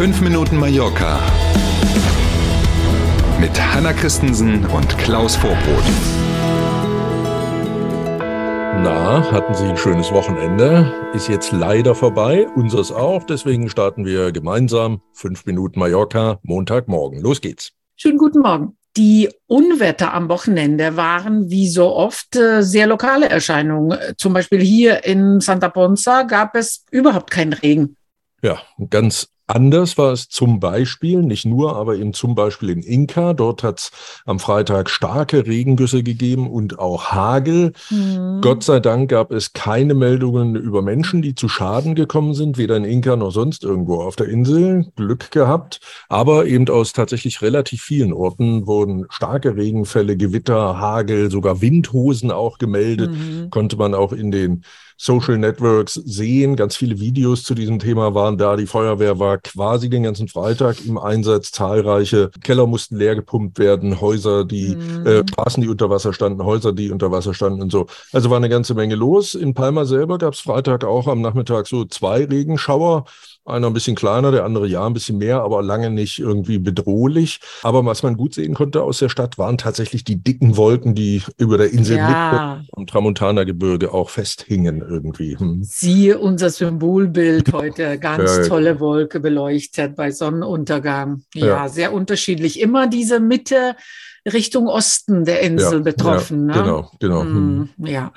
5 Minuten Mallorca mit Hanna Christensen und Klaus Vorbrot. Na, hatten Sie ein schönes Wochenende? Ist jetzt leider vorbei, unseres auch. Deswegen starten wir gemeinsam 5 Minuten Mallorca Montagmorgen. Los geht's. Schönen guten Morgen. Die Unwetter am Wochenende waren wie so oft äh, sehr lokale Erscheinungen. Zum Beispiel hier in Santa Ponza gab es überhaupt keinen Regen. Ja, ganz Anders war es zum Beispiel, nicht nur, aber eben zum Beispiel in Inka. Dort hat es am Freitag starke Regengüsse gegeben und auch Hagel. Mhm. Gott sei Dank gab es keine Meldungen über Menschen, die zu Schaden gekommen sind, weder in Inka noch sonst irgendwo auf der Insel. Glück gehabt. Aber eben aus tatsächlich relativ vielen Orten wurden starke Regenfälle, Gewitter, Hagel, sogar Windhosen auch gemeldet. Mhm. Konnte man auch in den Social Networks sehen. Ganz viele Videos zu diesem Thema waren da. Die Feuerwehr war quasi den ganzen Freitag im Einsatz. Zahlreiche Keller mussten leer gepumpt werden, Häuser, die mhm. äh, Straßen, die unter Wasser standen, Häuser, die unter Wasser standen und so. Also war eine ganze Menge los. In Palma selber gab es Freitag auch am Nachmittag so zwei Regenschauer. Einer ein bisschen kleiner, der andere ja ein bisschen mehr, aber lange nicht irgendwie bedrohlich. Aber was man gut sehen konnte aus der Stadt, waren tatsächlich die dicken Wolken, die über der Insel ja. am Tramontana-Gebirge auch festhingen irgendwie. Hm. Siehe unser Symbolbild heute. Ganz ja, tolle Wolke beleuchtet bei Sonnenuntergang. Ja, ja, sehr unterschiedlich. Immer diese Mitte Richtung Osten der Insel ja, betroffen. Ja, ne? Genau, genau. Hm, ja.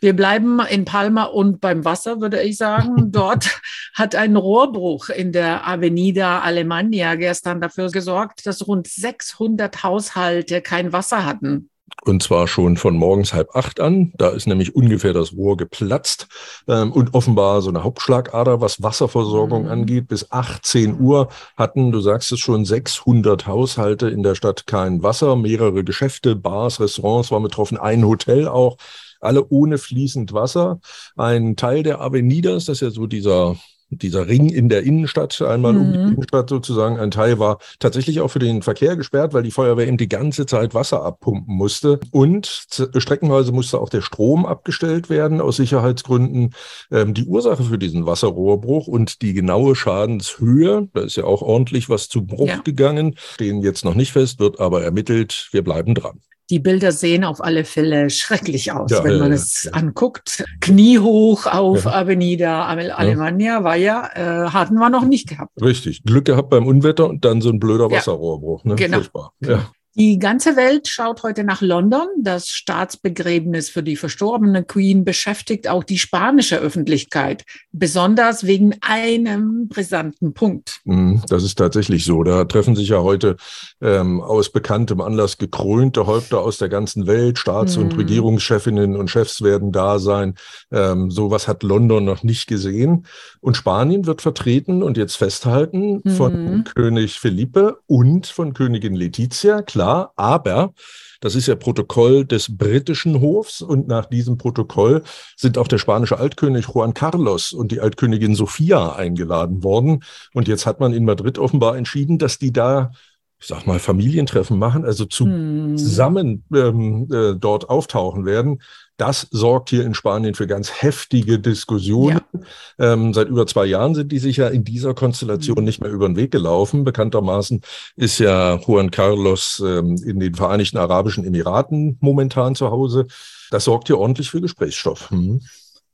Wir bleiben in Palma und beim Wasser, würde ich sagen. Dort hat ein Rohrbruch in der Avenida Alemania gestern dafür gesorgt, dass rund 600 Haushalte kein Wasser hatten. Und zwar schon von morgens halb acht an. Da ist nämlich ungefähr das Rohr geplatzt. Ähm, und offenbar so eine Hauptschlagader, was Wasserversorgung mhm. angeht. Bis 18 Uhr hatten, du sagst es schon, 600 Haushalte in der Stadt kein Wasser. Mehrere Geschäfte, Bars, Restaurants waren betroffen, ein Hotel auch alle ohne fließend Wasser. Ein Teil der Avenidas, das ist ja so dieser dieser Ring in der Innenstadt, einmal mhm. um die mhm. Innenstadt sozusagen, ein Teil war tatsächlich auch für den Verkehr gesperrt, weil die Feuerwehr eben die ganze Zeit Wasser abpumpen musste. Und streckenweise musste auch der Strom abgestellt werden aus Sicherheitsgründen. Ähm, die Ursache für diesen Wasserrohrbruch und die genaue Schadenshöhe, da ist ja auch ordentlich was zu Bruch ja. gegangen, stehen jetzt noch nicht fest, wird aber ermittelt. Wir bleiben dran die Bilder sehen auf alle Fälle schrecklich aus, ja, wenn man es ja. anguckt. Kniehoch auf Avenida Alemania war ja, äh, hatten wir noch nicht gehabt. Richtig. Glück gehabt beim Unwetter und dann so ein blöder Wasserrohrbruch. Ne? Genau. Furchtbar. Ja. Die ganze Welt schaut heute nach London. Das Staatsbegräbnis für die verstorbene Queen beschäftigt auch die spanische Öffentlichkeit, besonders wegen einem brisanten Punkt. Mhm, das ist tatsächlich so. Da treffen sich ja heute ähm, aus bekanntem Anlass gekrönte Häupter aus der ganzen Welt. Staats- und mhm. Regierungschefinnen und Chefs werden da sein. Ähm, sowas hat London noch nicht gesehen. Und Spanien wird vertreten und jetzt festhalten von mhm. König Felipe und von Königin Letizia klar, aber das ist ja Protokoll des britischen Hofs und nach diesem Protokoll sind auch der spanische Altkönig Juan Carlos und die Altkönigin Sofia eingeladen worden. Und jetzt hat man in Madrid offenbar entschieden, dass die da ich sag mal, Familientreffen machen, also hm. zusammen ähm, äh, dort auftauchen werden. Das sorgt hier in Spanien für ganz heftige Diskussionen. Ja. Ähm, seit über zwei Jahren sind die sich ja in dieser Konstellation mhm. nicht mehr über den Weg gelaufen. Bekanntermaßen ist ja Juan Carlos ähm, in den Vereinigten Arabischen Emiraten momentan zu Hause. Das sorgt hier ordentlich für Gesprächsstoff. Mhm.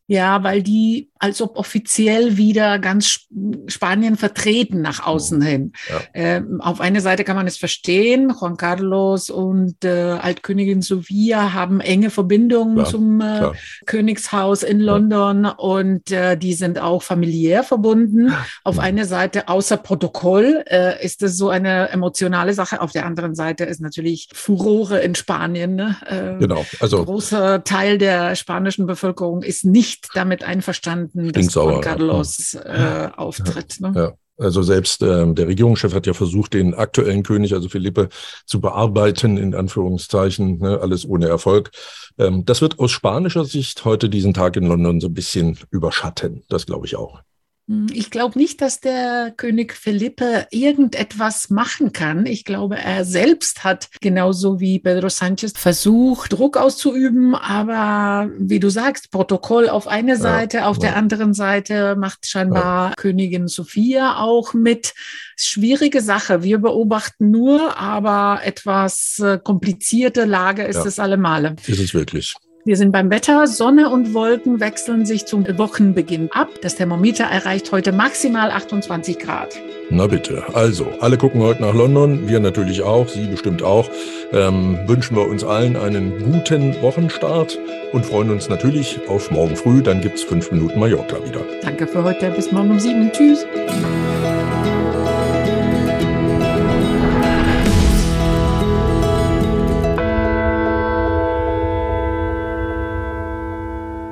Ja, weil die als ob offiziell wieder ganz Spanien vertreten nach außen hin. Ja. Ähm, auf eine Seite kann man es verstehen, Juan Carlos und äh, Altkönigin Sofia haben enge Verbindungen klar, zum äh, Königshaus in London ja. und äh, die sind auch familiär verbunden. Auf eine Seite außer Protokoll äh, ist es so eine emotionale Sache. Auf der anderen Seite ist natürlich Furore in Spanien. Ne? Ähm, genau. Also großer Teil der spanischen Bevölkerung ist nicht damit einverstanden des Juan Carlos äh, Auftritt. Ne? Ja. Also selbst äh, der Regierungschef hat ja versucht, den aktuellen König, also Philippe, zu bearbeiten, in Anführungszeichen, ne, alles ohne Erfolg. Ähm, das wird aus spanischer Sicht heute diesen Tag in London so ein bisschen überschatten. Das glaube ich auch. Hm, ich glaube nicht, dass der König Felipe irgendetwas machen kann. Ich glaube, er selbst hat genauso wie Pedro Sanchez versucht, Druck auszuüben. Aber wie du sagst, Protokoll auf eine Seite, ja, auf ja. der anderen Seite macht scheinbar ja. Königin Sophia auch mit. Schwierige Sache. Wir beobachten nur, aber etwas äh, komplizierte Lage ist es allemale. Ist es wirklich. Wir sind beim Wetter. Sonne und Wolken wechseln sich zum Wochenbeginn ab. Das Thermometer erreicht heute maximal 28 Grad. Na bitte. Also, alle gucken heute nach London. Wir natürlich auch. Sie bestimmt auch. Ähm, wünschen wir uns allen einen guten Wochenstart und freuen uns natürlich auf morgen früh. Dann gibt es fünf Minuten Mallorca wieder. Danke für heute. Bis morgen um sieben. Tschüss.